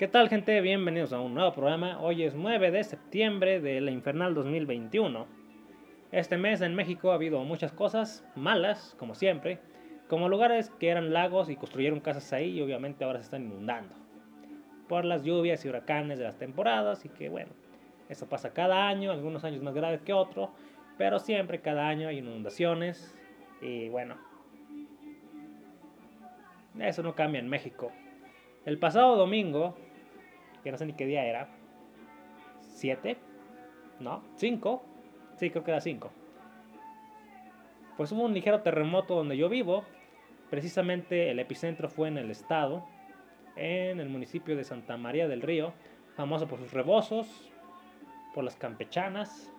¿Qué tal gente? Bienvenidos a un nuevo programa. Hoy es 9 de septiembre de la Infernal 2021. Este mes en México ha habido muchas cosas malas, como siempre, como lugares que eran lagos y construyeron casas ahí y obviamente ahora se están inundando. Por las lluvias y huracanes de las temporadas y que bueno, eso pasa cada año, algunos años más graves que otros, pero siempre cada año hay inundaciones y bueno, eso no cambia en México. El pasado domingo, que no sé ni qué día era, ¿siete? ¿No? ¿Cinco? Sí, creo que era cinco. Pues hubo un ligero terremoto donde yo vivo. Precisamente el epicentro fue en el estado, en el municipio de Santa María del Río, famoso por sus rebozos, por las campechanas.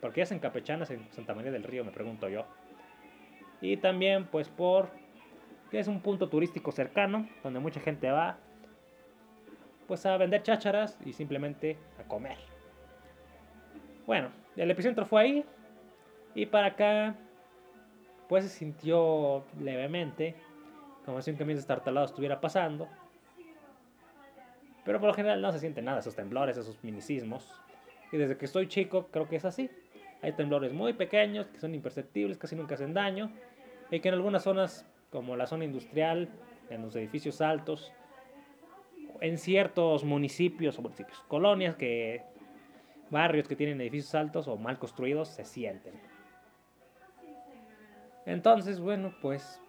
¿Por qué hacen campechanas en Santa María del Río? Me pregunto yo. Y también pues por que es un punto turístico cercano, donde mucha gente va pues a vender chácharas y simplemente a comer. Bueno, el epicentro fue ahí y para acá pues se sintió levemente como si un camión destartalado estuviera pasando. Pero por lo general no se siente nada, esos temblores, esos minicismos. Y desde que estoy chico creo que es así. Hay temblores muy pequeños que son imperceptibles, casi nunca hacen daño. Y que en algunas zonas, como la zona industrial, en los edificios altos, en ciertos municipios o municipios, colonias que barrios que tienen edificios altos o mal construidos se sienten. Entonces, bueno, pues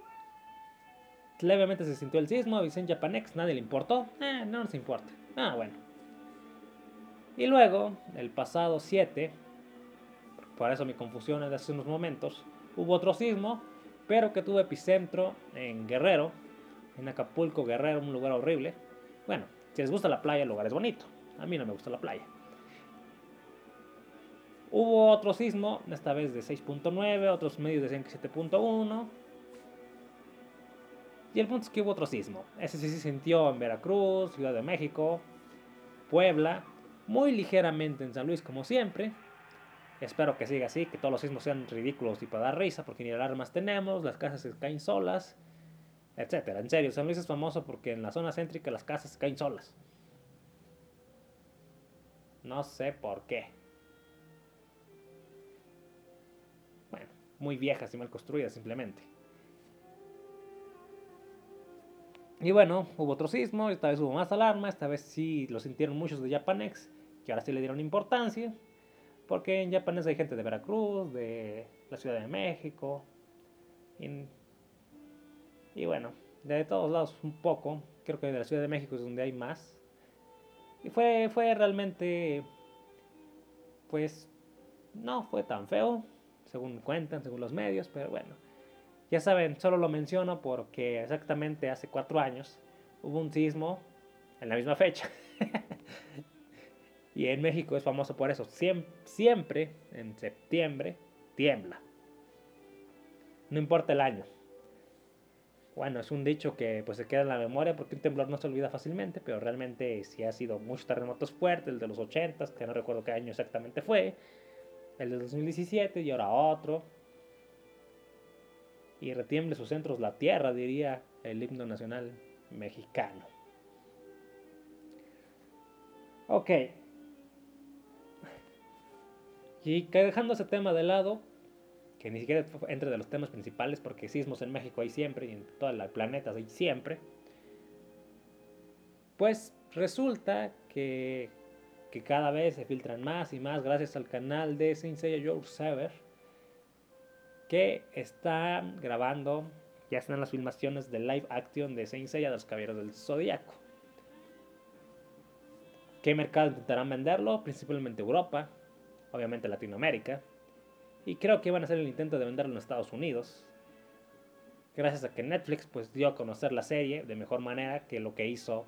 levemente se sintió el sismo, avisé en Japanex, nadie le importó, eh, no nos importa. Ah, bueno. Y luego, el pasado 7, por eso mi confusión de hace unos momentos, hubo otro sismo, pero que tuvo epicentro en Guerrero, en Acapulco, Guerrero, un lugar horrible. Bueno, si les gusta la playa, el lugar es bonito. A mí no me gusta la playa. Hubo otro sismo, esta vez de 6.9, otros medios decían que 7.1. Y el punto es que hubo otro sismo. Ese sí se sintió en Veracruz, Ciudad de México, Puebla, muy ligeramente en San Luis como siempre. Espero que siga así, que todos los sismos sean ridículos y para dar risa, porque ni alarmas tenemos, las casas se caen solas etcétera. En serio, San Luis es famoso porque en la zona céntrica las casas caen solas. No sé por qué. Bueno, muy viejas y mal construidas simplemente. Y bueno, hubo otro sismo, esta vez hubo más alarma, esta vez sí lo sintieron muchos de Japanex, que ahora sí le dieron importancia, porque en Japanex hay gente de Veracruz, de la Ciudad de México, bueno, de todos lados un poco. Creo que de la Ciudad de México es donde hay más. Y fue, fue realmente, pues, no fue tan feo, según cuentan, según los medios, pero bueno. Ya saben, solo lo menciono porque exactamente hace cuatro años hubo un sismo en la misma fecha. y en México es famoso por eso. Siempre, siempre en septiembre tiembla. No importa el año. Bueno, es un dicho que pues se queda en la memoria porque un temblor no se olvida fácilmente, pero realmente sí ha sido muchos terremotos fuertes, el de los 80, que no recuerdo qué año exactamente fue, el de 2017 y ahora otro. Y retiemble sus centros la tierra, diría el himno nacional mexicano. Ok. Y que dejando ese tema de lado, que ni siquiera entre de los temas principales, porque sismos en México hay siempre y en todo el planeta hay siempre, pues resulta que, que cada vez se filtran más y más gracias al canal de Seiya Your Sever, que está grabando, ya están las filmaciones de live action de Saint Seiya de los Caballeros del Zodíaco. ¿Qué mercado intentarán venderlo? Principalmente Europa, obviamente Latinoamérica, y creo que van a hacer el intento de venderlo en Estados Unidos. Gracias a que Netflix pues dio a conocer la serie de mejor manera que lo que hizo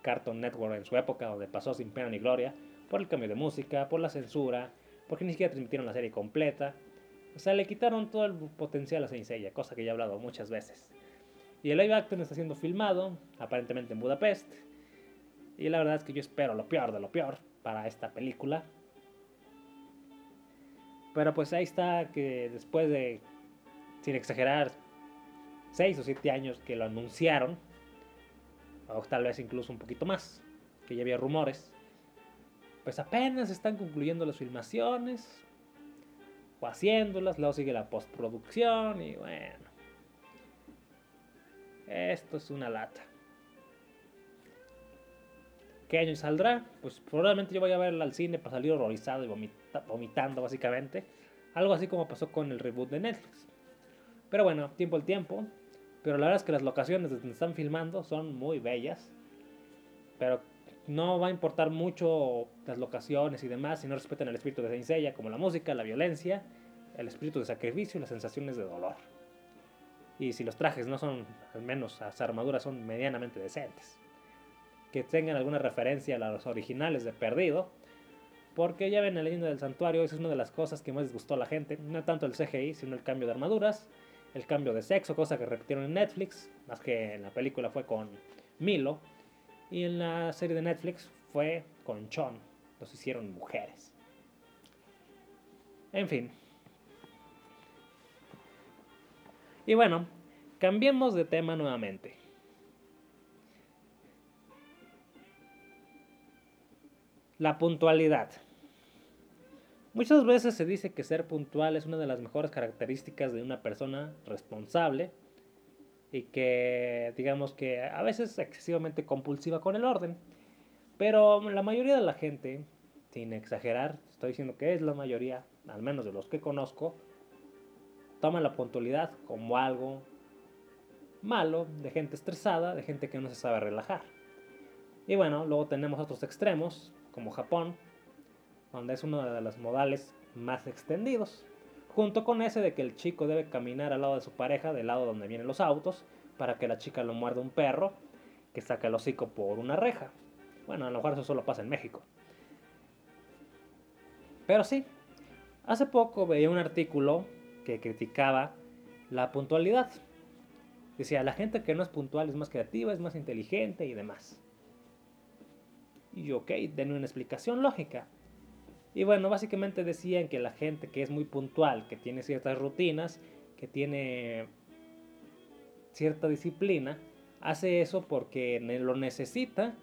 Cartoon Network en su época, donde pasó sin pena ni gloria, por el cambio de música, por la censura, porque ni siquiera transmitieron la serie completa. O sea, le quitaron todo el potencial a Saint cosa que ya he hablado muchas veces. Y el live action está siendo filmado, aparentemente en Budapest. Y la verdad es que yo espero lo peor de lo peor para esta película. Pero pues ahí está que después de, sin exagerar, 6 o 7 años que lo anunciaron, o tal vez incluso un poquito más, que ya había rumores, pues apenas están concluyendo las filmaciones, o haciéndolas, luego sigue la postproducción y bueno, esto es una lata. ¿Qué año saldrá? Pues probablemente yo voy a verla al cine para salir horrorizado y vomitando básicamente. Algo así como pasó con el reboot de Netflix. Pero bueno, tiempo al tiempo. Pero la verdad es que las locaciones donde están filmando son muy bellas. Pero no va a importar mucho las locaciones y demás si no respetan el espíritu de Saint como la música, la violencia, el espíritu de sacrificio y las sensaciones de dolor. Y si los trajes no son, al menos las armaduras son medianamente decentes. Que tengan alguna referencia a los originales de Perdido. Porque ya ven el leyenda del santuario, es una de las cosas que más les gustó a la gente. No tanto el CGI, sino el cambio de armaduras, el cambio de sexo, cosa que repitieron en Netflix, más que en la película fue con Milo. Y en la serie de Netflix fue con Chon. Los hicieron mujeres. En fin, Y bueno, cambiemos de tema nuevamente. La puntualidad. Muchas veces se dice que ser puntual es una de las mejores características de una persona responsable y que digamos que a veces es excesivamente compulsiva con el orden. Pero la mayoría de la gente, sin exagerar, estoy diciendo que es la mayoría, al menos de los que conozco, toman la puntualidad como algo malo, de gente estresada, de gente que no se sabe relajar. Y bueno, luego tenemos otros extremos, como Japón, donde es uno de los modales más extendidos, junto con ese de que el chico debe caminar al lado de su pareja, del lado donde vienen los autos, para que la chica lo muerda un perro que saca el hocico por una reja. Bueno, a lo mejor eso solo pasa en México. Pero sí, hace poco veía un artículo que criticaba la puntualidad. Decía, la gente que no es puntual es más creativa, es más inteligente y demás. Y ok, denme una explicación lógica. Y bueno, básicamente decían que la gente que es muy puntual, que tiene ciertas rutinas, que tiene cierta disciplina, hace eso porque lo necesita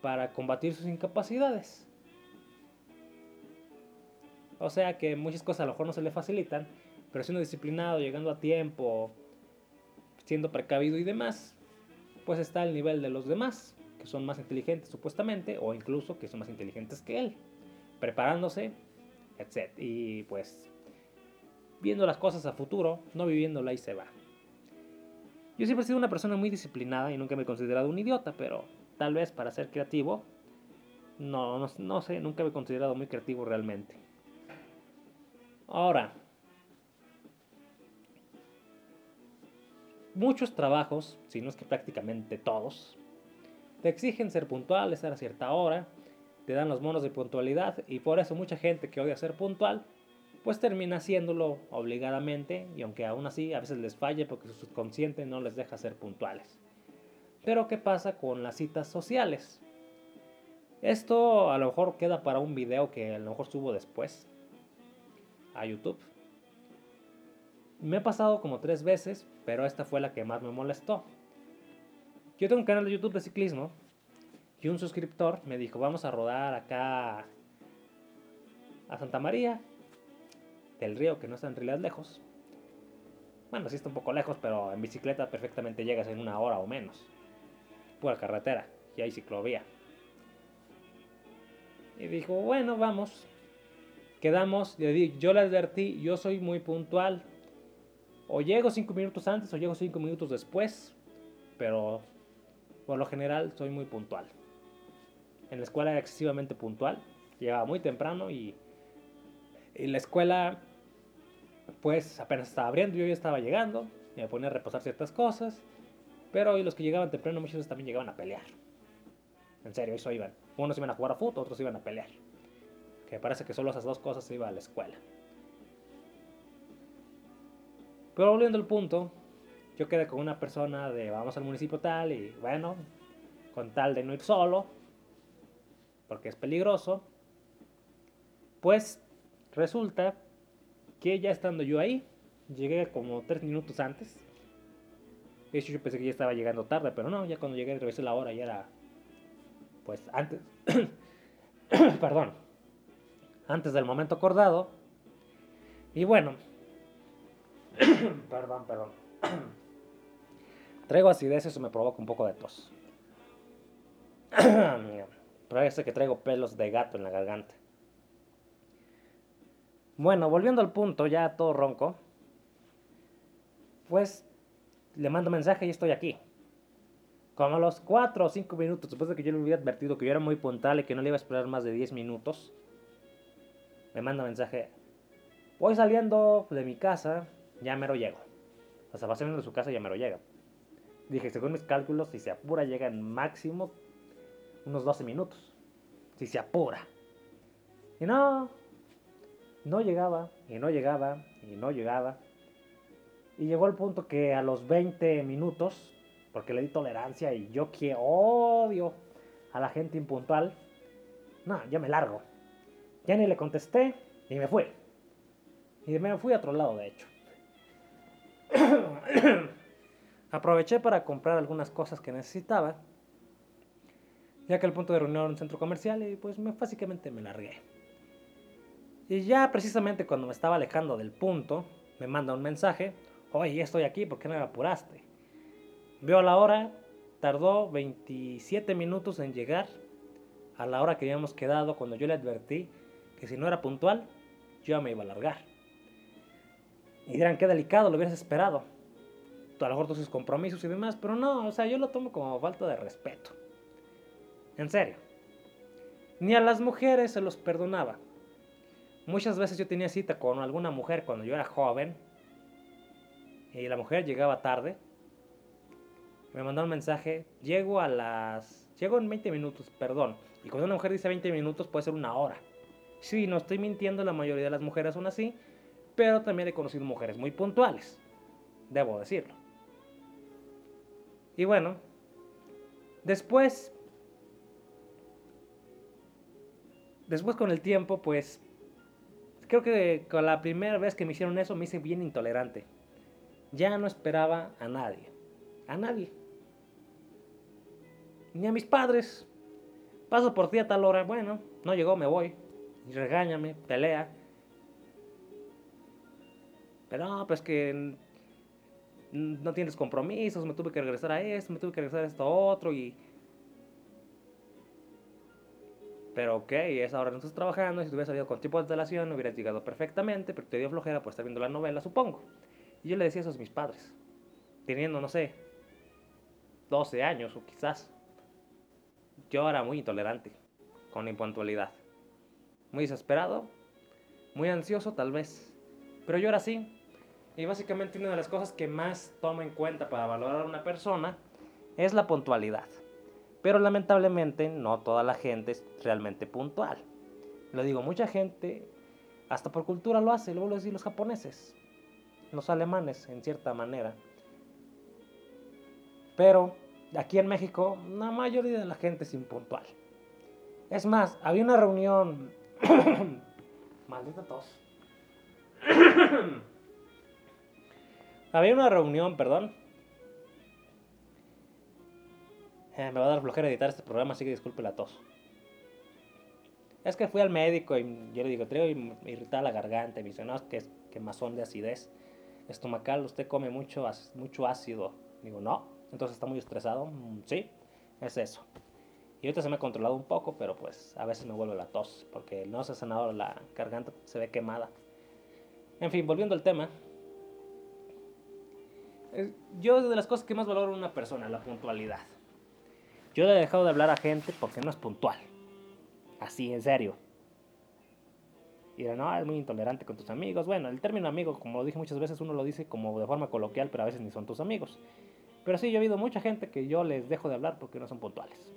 para combatir sus incapacidades. O sea que muchas cosas a lo mejor no se le facilitan, pero siendo disciplinado, llegando a tiempo, siendo precavido y demás, pues está al nivel de los demás, que son más inteligentes supuestamente, o incluso que son más inteligentes que él, preparándose, etc. Y pues viendo las cosas a futuro, no viviéndola y se va. Yo siempre he sido una persona muy disciplinada y nunca me he considerado un idiota, pero tal vez para ser creativo, no, no, no sé, nunca me he considerado muy creativo realmente. Ahora, Muchos trabajos, si no es que prácticamente todos, te exigen ser puntual, estar a cierta hora, te dan los monos de puntualidad y por eso mucha gente que odia ser puntual, pues termina haciéndolo obligadamente y aunque aún así a veces les falle porque su subconsciente no les deja ser puntuales. Pero ¿qué pasa con las citas sociales? Esto a lo mejor queda para un video que a lo mejor subo después a YouTube. Me ha pasado como tres veces, pero esta fue la que más me molestó. Yo tengo un canal de YouTube de ciclismo y un suscriptor me dijo, vamos a rodar acá a Santa María del río, que no está en realidad lejos. Bueno, sí está un poco lejos, pero en bicicleta perfectamente llegas en una hora o menos. Pura carretera y hay ciclovía. Y dijo, bueno, vamos. Quedamos, yo le advertí, yo soy muy puntual, o llego cinco minutos antes o llego cinco minutos después, pero por lo general soy muy puntual. En la escuela era excesivamente puntual, llegaba muy temprano y, en la escuela pues apenas estaba abriendo, yo ya estaba llegando, me ponía a reposar ciertas cosas, pero hoy los que llegaban temprano muchos veces también llegaban a pelear. En serio, eso iban. Unos iban a jugar a fútbol, otros iban a pelear. Que parece que solo esas dos cosas se iban a la escuela. Pero volviendo al punto, yo quedé con una persona de vamos al municipio tal y bueno, con tal de no ir solo, porque es peligroso, pues resulta que ya estando yo ahí, llegué como tres minutos antes De hecho, yo pensé que ya estaba llegando tarde, pero no, ya cuando llegué y revisé la hora ya era, pues antes, perdón, antes del momento acordado. Y bueno, perdón, perdón. Traigo acidez, eso me provoca un poco de tos. Parece que traigo pelos de gato en la garganta. Bueno, volviendo al punto, ya todo ronco. Pues le mando mensaje y estoy aquí. Como a los 4 o 5 minutos, después de que yo le hubiera advertido que yo era muy puntual y que no le iba a esperar más de 10 minutos, me manda mensaje. Voy saliendo de mi casa, ya mero llego. O sea, va saliendo de su casa, ya mero llega. Dije, según mis cálculos, si se apura, llega en máximo unos 12 minutos. Si se apura. Y no, no llegaba, y no llegaba, y no llegaba. Y llegó el punto que a los 20 minutos, porque le di tolerancia y yo que odio a la gente impuntual, no, ya me largo. Ya ni le contesté y me fui. Y me fui a otro lado, de hecho. Aproveché para comprar algunas cosas que necesitaba, ya que el punto de reunión era un centro comercial y pues me, básicamente me largué. Y ya precisamente cuando me estaba alejando del punto, me manda un mensaje, oye, estoy aquí, ¿por qué no me apuraste? Veo la hora, tardó 27 minutos en llegar a la hora que habíamos quedado cuando yo le advertí que si no era puntual, yo me iba a largar. Y dirán, qué delicado, lo hubieras esperado. A lo mejor tus compromisos y demás, pero no, o sea, yo lo tomo como falta de respeto. En serio. Ni a las mujeres se los perdonaba. Muchas veces yo tenía cita con alguna mujer cuando yo era joven y la mujer llegaba tarde. Me mandó un mensaje, llego a las... Llego en 20 minutos, perdón. Y cuando una mujer dice 20 minutos puede ser una hora. Sí, no estoy mintiendo, la mayoría de las mujeres son así, pero también he conocido mujeres muy puntuales, debo decirlo. Y bueno, después, después con el tiempo, pues creo que con la primera vez que me hicieron eso me hice bien intolerante. Ya no esperaba a nadie. A nadie. Ni a mis padres. Paso por ti a tal hora. Bueno, no llegó, me voy. Y regáñame, pelea. Pero no, pues que no tienes compromisos, me tuve que regresar a esto, me tuve que regresar a esto otro y pero ok, es ahora no estás trabajando, si hubieras salido con tipo de instalación hubieras llegado perfectamente, pero te dio flojera por estar viendo la novela, supongo. Y yo le decía eso a mis padres, teniendo, no sé, 12 años o quizás. Yo era muy intolerante con la impuntualidad. Muy desesperado, muy ansioso tal vez. Pero yo era así. Y básicamente una de las cosas que más tomo en cuenta para valorar a una persona es la puntualidad. Pero lamentablemente no toda la gente es realmente puntual. Lo digo, mucha gente, hasta por cultura lo hace, luego lo decir los japoneses, los alemanes en cierta manera. Pero aquí en México la mayoría de la gente es impuntual. Es más, había una reunión... Maldita tos. había una reunión, perdón, Eh, me va a dar flojera editar este programa, así que disculpe la tos. Es que fui al médico y yo le digo, traigo irritada la garganta. Y me dice, no, es que es quemazón de acidez estomacal. Usted come mucho, mucho ácido. Digo, no. Entonces está muy estresado. Mm, sí, es eso. Y ahorita se me ha controlado un poco, pero pues a veces me vuelve la tos. Porque no se ha sanado la garganta, se ve quemada. En fin, volviendo al tema. Yo de las cosas que más valoro en una persona, la puntualidad. Yo le he dejado de hablar a gente porque no es puntual. Así, en serio. Y no, es muy intolerante con tus amigos. Bueno, el término amigo, como lo dije muchas veces, uno lo dice como de forma coloquial, pero a veces ni son tus amigos. Pero sí, yo he oído mucha gente que yo les dejo de hablar porque no son puntuales.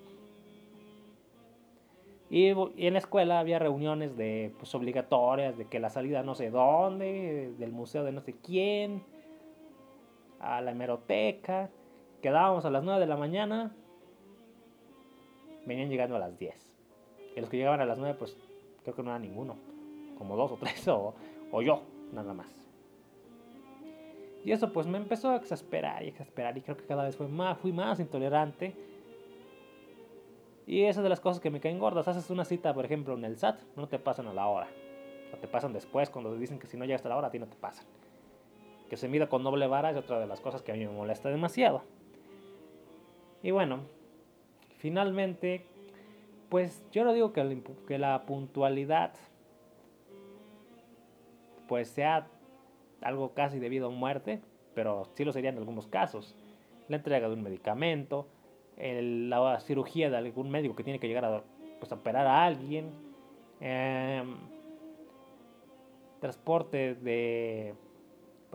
Y, en la escuela había reuniones de pues, obligatorias, de que la salida no sé dónde, del museo de no sé quién, a la hemeroteca. Quedábamos a las 9 de la mañana venían llegando a las 10. Y los que llegaban a las 9, pues creo que no era ninguno, como dos o tres, o, o yo, nada más. Y eso pues me empezó a exasperar y exasperar y creo que cada vez fue más, fui más intolerante. Y esa de las cosas que me caen gordas. Haces una cita, por ejemplo, en el SAT, no te pasan a la hora. O te pasan después cuando dicen que si no llegas a la hora a ti no te pasan. Que se mida con doble vara es otra de las cosas que a mí me molesta demasiado. Y bueno, finalmente, pues yo no digo que, que la puntualidad pues sea algo casi debido a muerte, pero sí lo sería en algunos casos. La entrega de un medicamento, la cirugía de algún médico que tiene que llegar a, pues, operar a alguien, em, transporte de,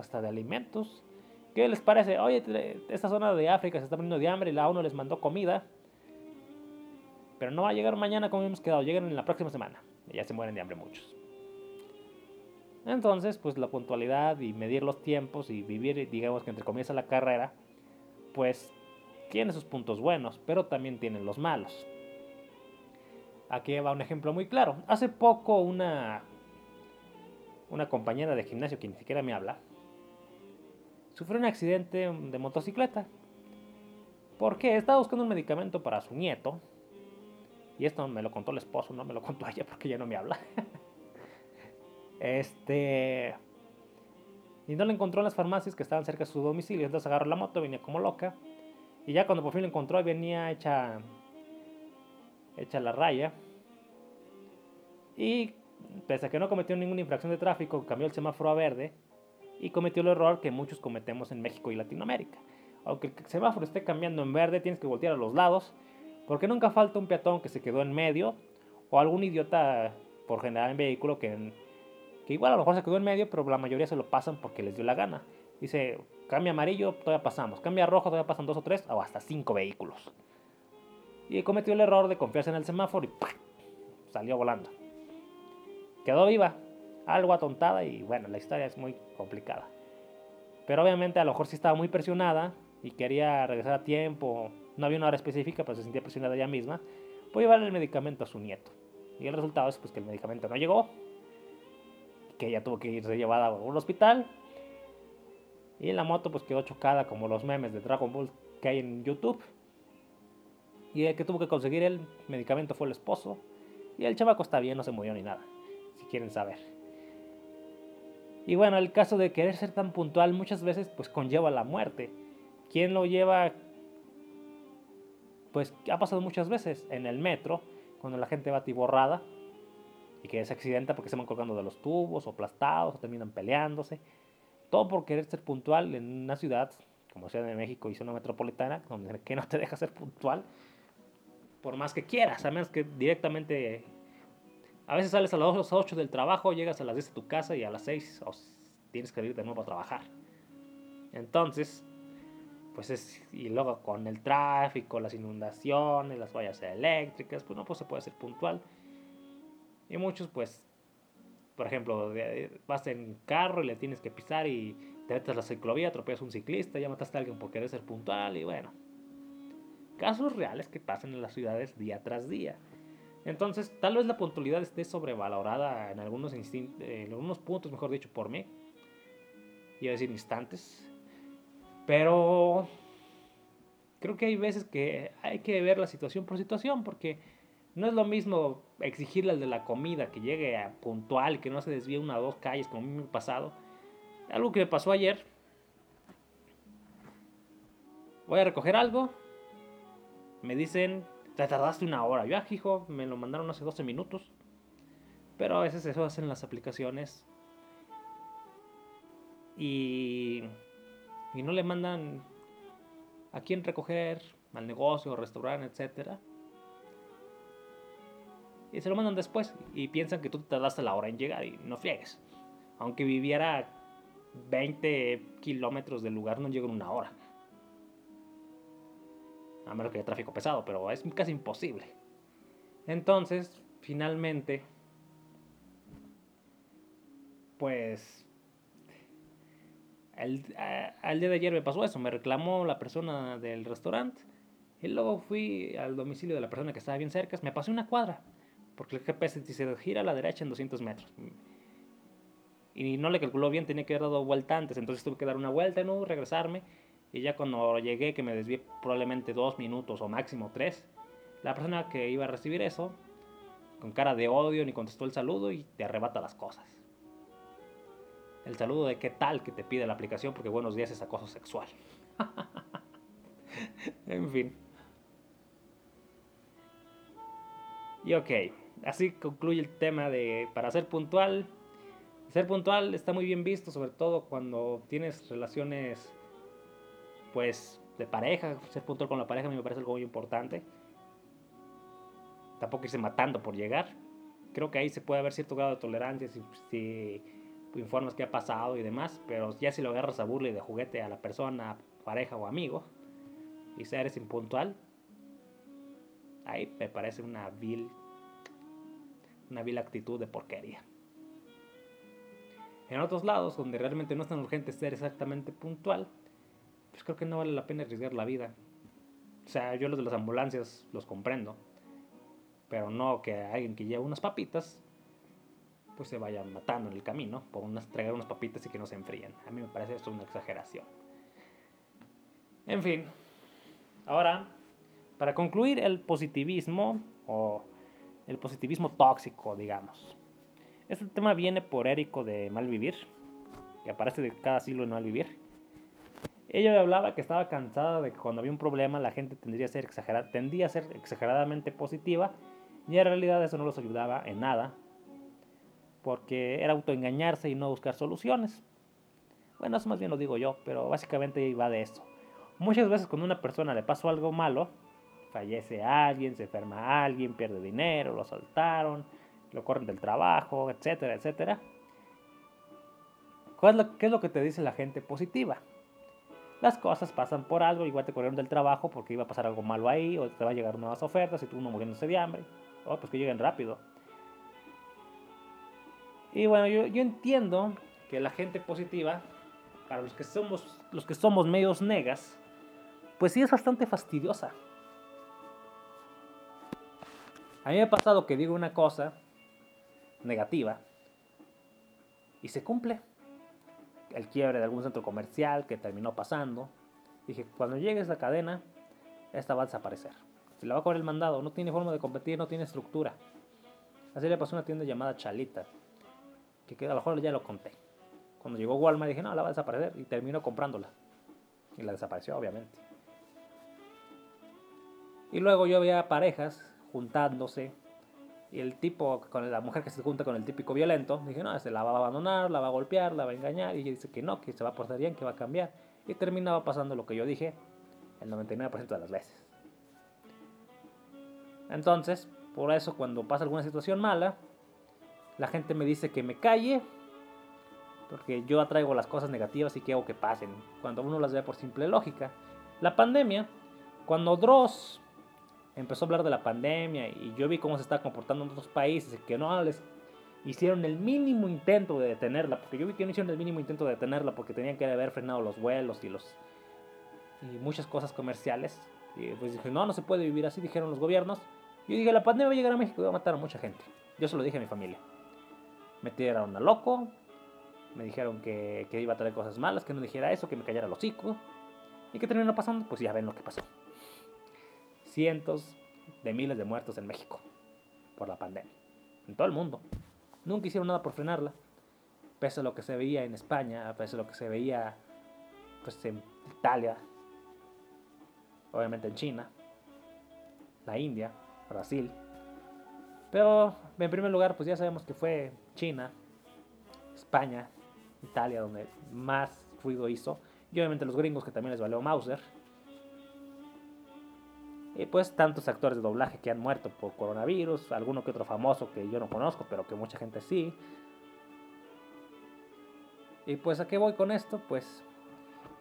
pues, de alimentos. ¿Qué les parece? Oye, esta zona de África se está poniendo de hambre y la ONU les mandó comida. Pero no va a llegar mañana como hemos quedado, llegan en la próxima semana. Y ya se mueren de hambre muchos. Entonces, pues la puntualidad y medir los tiempos y vivir, digamos que entre comillas, la carrera, pues tiene sus puntos buenos, pero también tiene los malos. Aquí va un ejemplo muy claro. Hace poco una, una compañera de gimnasio que ni siquiera me habla, sufrió un accidente de motocicleta. Porque estaba buscando un medicamento para su nieto. Y esto me lo contó el esposo, no me lo contó ella porque ya no me habla. Este. Y no lo encontró en las farmacias que estaban cerca de su domicilio. Entonces agarró la moto, venía como loca. Y ya cuando por fin lo encontró, venía hecha. hecha la raya. Y pese a que no cometió ninguna infracción de tráfico, cambió el semáforo a verde. Y cometió el error que muchos cometemos en México y Latinoamérica. Aunque el semáforo esté cambiando en verde, tienes que voltear a los lados. Porque nunca falta un peatón que se quedó en medio. O algún idiota, por general en vehículo, que igual a lo mejor se quedó en medio, pero la mayoría se lo pasan porque les dio la gana. Dice, cambia amarillo, todavía pasamos. Cambia rojo, todavía pasan dos o tres, o hasta cinco vehículos. Y cometió el error de confiarse en el semáforo y salió volando. Quedó viva, algo atontada y bueno, la historia es muy complicada. Pero obviamente a lo mejor sí estaba muy presionada y quería regresar a tiempo. No había una hora específica, pero se sentía presionada ella misma. Puede llevar el medicamento a su nieto. Y el resultado es pues, que el medicamento no llegó que ella tuvo que irse llevada a un hospital. Y la moto pues quedó chocada como los memes de Dragon Ball que hay en YouTube. Y el que tuvo que conseguir el medicamento fue el esposo. Y el chavaco está bien, no se murió ni nada. Si quieren saber. Y bueno, el caso de querer ser tan puntual muchas veces pues conlleva la muerte. ¿Quién lo lleva? Pues ha pasado muchas veces en el metro, cuando la gente va atiborrada y que se accidenta porque se van colgando de los tubos o aplastados o terminan peleándose. Todo por querer ser puntual en una ciudad como Ciudad de México y zona metropolitana, donde que no te deja ser puntual por más que quieras, a menos que directamente a veces sales a las 8 del trabajo, llegas a las 10 de tu casa y a las 6 tienes que ir de nuevo a trabajar. Entonces, pues es, y luego con el tráfico, las inundaciones, las vallas eléctricas, pues no pues se puede ser puntual. Y muchos, pues, por ejemplo, vas en carro y le tienes que pisar y te metes a la ciclovía, atropellas a un ciclista, ya mataste a alguien por querer ser puntual y bueno. Casos reales que pasan en las ciudades día tras día. Entonces, tal vez la puntualidad esté sobrevalorada en algunos, en algunos puntos, mejor dicho, por mí. Iba a decir instantes. Pero creo que hay veces que hay que ver la situación por situación, porque no es lo mismo exigirle al de la comida que llegue a puntual, que no se desvíe una o dos calles como a mí pasado. Algo que me pasó ayer. Voy a recoger algo. Me dicen, te tardaste una hora. Yo, ah, hijo, me lo mandaron hace 12 minutos. Pero a veces eso hacen las aplicaciones. Y, y no le mandan a quién recoger, al negocio, restaurante, etcétera y se lo mandan después y piensan que tú te tardaste la hora en llegar y no friegues. Aunque viviera 20 kilómetros del lugar, no llega en una hora. A menos que haya tráfico pesado, pero es casi imposible. Entonces, finalmente, pues, al día de ayer me pasó eso. Me reclamó la persona del restaurante. Y luego fui al domicilio de la persona que estaba bien cerca. Me pasé una cuadra porque el GPS dice gira a la derecha en 200 metros. Y no le calculó bien, tenía que haber dado vuelta antes. Entonces tuve que dar una vuelta U, regresarme. Y ya cuando llegué, que me desvié probablemente dos minutos o máximo tres, la persona que iba a recibir eso, con cara de odio, ni contestó el saludo y te arrebata las cosas. El saludo de qué tal que te pide la aplicación porque buenos días es acoso sexual. en fin. Y ok, así concluye el tema de para ser puntual. Ser puntual está muy bien visto, sobre todo cuando tienes relaciones, pues, de pareja. Ser puntual con la pareja a mí me parece algo muy importante. Tampoco irse matando por llegar. Creo que ahí se puede haber cierto grado de tolerancia si, informas qué ha pasado y demás. Pero ya si lo agarras a burla y de juguete a la persona, pareja o amigo, y si eres impuntual, ahí me parece una vil, una vil actitud de porquería. En otros lados, donde realmente no es tan urgente ser exactamente puntual, pues creo que no vale la pena arriesgar la vida. O sea, yo los de las ambulancias los comprendo, pero no que alguien que lleva unas papitas, pues se vaya matando en el camino por unas, traer unas papitas y que no se enfríen. A mí me parece esto una exageración. En fin, ahora para concluir, el positivismo o el positivismo tóxico, digamos. Este tema viene por Érico de Malvivir, que aparece de cada siglo en Malvivir. Ella hablaba que estaba cansada de que cuando había un problema la gente tendría a ser exagerada, tendía a ser exageradamente positiva y en realidad eso no los ayudaba en nada porque era autoengañarse y no buscar soluciones. Bueno, eso más bien lo digo yo, pero básicamente iba de eso. Muchas veces cuando una persona le pasó algo malo, fallece alguien, se enferma alguien, pierde dinero, lo asaltaron, lo corren del trabajo, etcétera, etcétera. ¿Qué es, lo, ¿Qué es lo que te dice la gente positiva? Las cosas pasan por algo, igual te corrieron del trabajo porque iba a pasar algo malo ahí, o te va a llegar nuevas ofertas y tú uno muriéndose de hambre. Oh, pues que lleguen rápido. Y bueno, yo, yo entiendo que la gente positiva, para los que somos, los que somos medios negas, pues sí es bastante fastidiosa. A mí me ha pasado que digo una cosa negativa y se cumple. El quiebre de algún centro comercial que terminó pasando. Dije, cuando llegue esa cadena, esta va a desaparecer. Se la va a cobrar el mandado, no tiene forma de competir, no tiene estructura. Así le pasó a una tienda llamada Chalita, que a lo mejor ya lo conté. Cuando llegó Walmart dije, no, la va a desaparecer y terminó comprándola. Y la desapareció, obviamente. Y luego yo veía parejas juntándose. Y el tipo, con la mujer que se junta con el típico violento, dije, no, se la va a abandonar, la va a golpear, la va a engañar. Y ella dice que no, que se va a portar bien, que va a cambiar. Y terminaba pasando lo que yo dije el 99% de las veces. Entonces, por eso cuando pasa alguna situación mala, la gente me dice que me calle, porque yo atraigo las cosas negativas y quiero que pasen, cuando uno las ve por simple lógica. La pandemia, cuando Dross empezó a hablar de la pandemia y yo vi cómo se está comportando en otros países, que no les hicieron el mínimo intento de detenerla, porque yo vi que no hicieron el mínimo intento de detenerla porque tenían que haber frenado los vuelos y los y muchas cosas comerciales. Y pues dije, no, no se puede vivir así, dijeron los gobiernos. Yo dije, la pandemia va a llegar a México y va a matar a mucha gente. Yo se lo dije a mi familia. Me tiraron a loco, me dijeron que, que iba a traer cosas malas, que no dijera eso, que me callara los hocico. ¿Y qué terminó pasando? Pues ya ven lo que pasó cientos de miles de muertos en México por la pandemia. En todo el mundo. Nunca hicieron nada por frenarla. Pese a lo que se veía en España, pese a lo que se veía pues, en Italia, obviamente en China, la India, Brasil. Pero en primer lugar, pues ya sabemos que fue China, España, Italia, donde más ruido hizo. Y obviamente los gringos que también les valió Mauser y pues tantos actores de doblaje que han muerto por coronavirus, alguno que otro famoso que yo no conozco, pero que mucha gente sí. Y pues a qué voy con esto, pues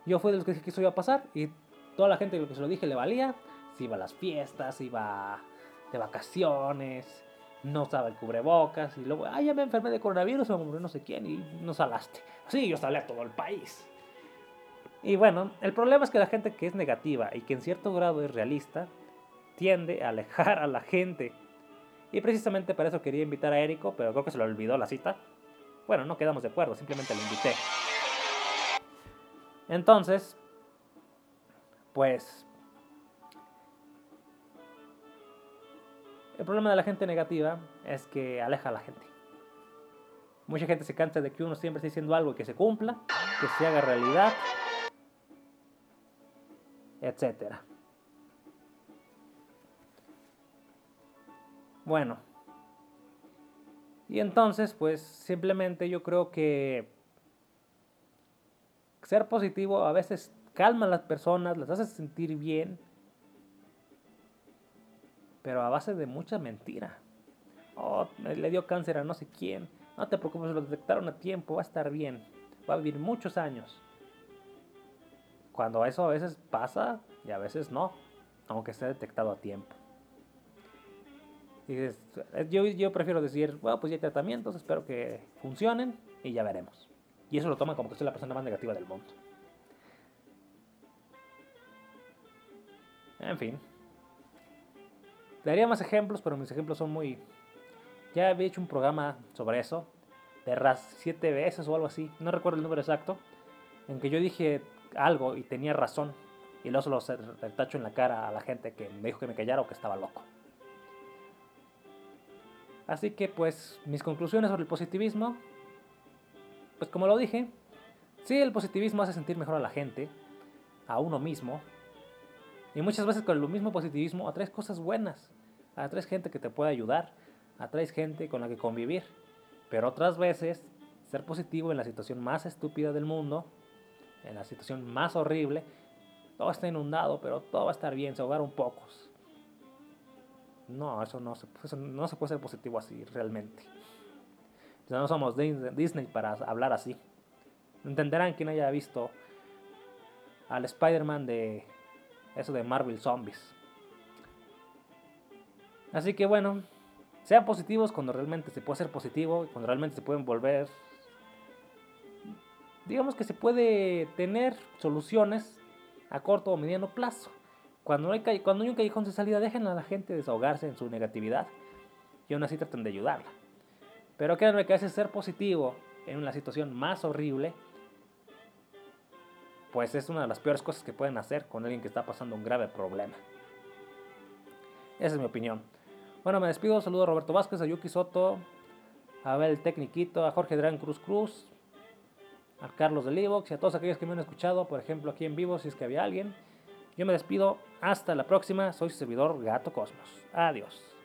yo fui de los que dije que eso iba a pasar y toda la gente que se lo dije le valía, si iba a las fiestas, iba de vacaciones, no usaba el cubrebocas y luego, ay, ya me enfermé de coronavirus, me murió no sé quién y no salaste. Sí, yo salí a todo el país. Y bueno, el problema es que la gente que es negativa y que en cierto grado es realista, tiende a alejar a la gente. Y precisamente para eso quería invitar a Érico, pero creo que se lo olvidó la cita. Bueno, no quedamos de acuerdo, simplemente lo invité. Entonces, pues el problema de la gente negativa es que aleja a la gente. Mucha gente se cansa de que uno siempre esté diciendo algo y que se cumpla, que se haga realidad, etcétera. Bueno. Y entonces, pues simplemente yo creo que ser positivo a veces calma a las personas, las hace sentir bien, pero a base de mucha mentira. Oh, le dio cáncer a no sé quién. No te preocupes, lo detectaron a tiempo, va a estar bien. Va a vivir muchos años. Cuando eso a veces pasa y a veces no, aunque esté detectado a tiempo. Y yo, yo prefiero decir, bueno, pues ya hay tratamientos, espero que funcionen y ya veremos. Y eso lo toman como que soy la persona más negativa del mundo. En fin. Daría más ejemplos, pero mis ejemplos son muy... Ya había hecho un programa sobre eso, de RAS siete veces o algo así, no recuerdo el número exacto, en que yo dije algo y tenía razón, y luego se lo tacho en la cara a la gente que me dijo que me callara o que estaba loco. Así que pues mis conclusiones sobre el positivismo, pues como lo dije, sí el positivismo hace sentir mejor a la gente, a uno mismo, y muchas veces con el mismo positivismo atraes cosas buenas, atraes gente que te puede ayudar, atraes gente con la que convivir, pero otras veces ser positivo en la situación más estúpida del mundo, en la situación más horrible, todo está inundado, pero todo va a estar bien, se ahogaron pocos. No, eso no, se, no se puede ser positivo así, realmente. no somos Disney para hablar así. Entenderán quien haya visto al Spider-Man de eso de Marvel Zombies. Así que bueno, sean positivos cuando realmente se puede ser positivo, cuando realmente se pueden volver... Digamos que se puede tener soluciones a corto o mediano plazo. Cuando, hay, cuando hay un callejón de salida, dejen a la gente desahogarse en su negatividad y aún así traten de ayudarla. Pero créanme que a veces ser positivo en una situación más horrible, pues es una de las peores cosas que pueden hacer con alguien que está pasando un grave problema. Esa es mi opinión. Bueno, me despido. Saludo a Roberto Vázquez, a Yuki Soto, a Abel Tecniquito, a Jorge Drán Cruz Cruz, a Carlos de Livox y a todos aquellos que me han escuchado, por ejemplo, aquí en vivo, si es que había alguien. Yo me despido, hasta la próxima, soy su servidor Gato Cosmos. Adiós.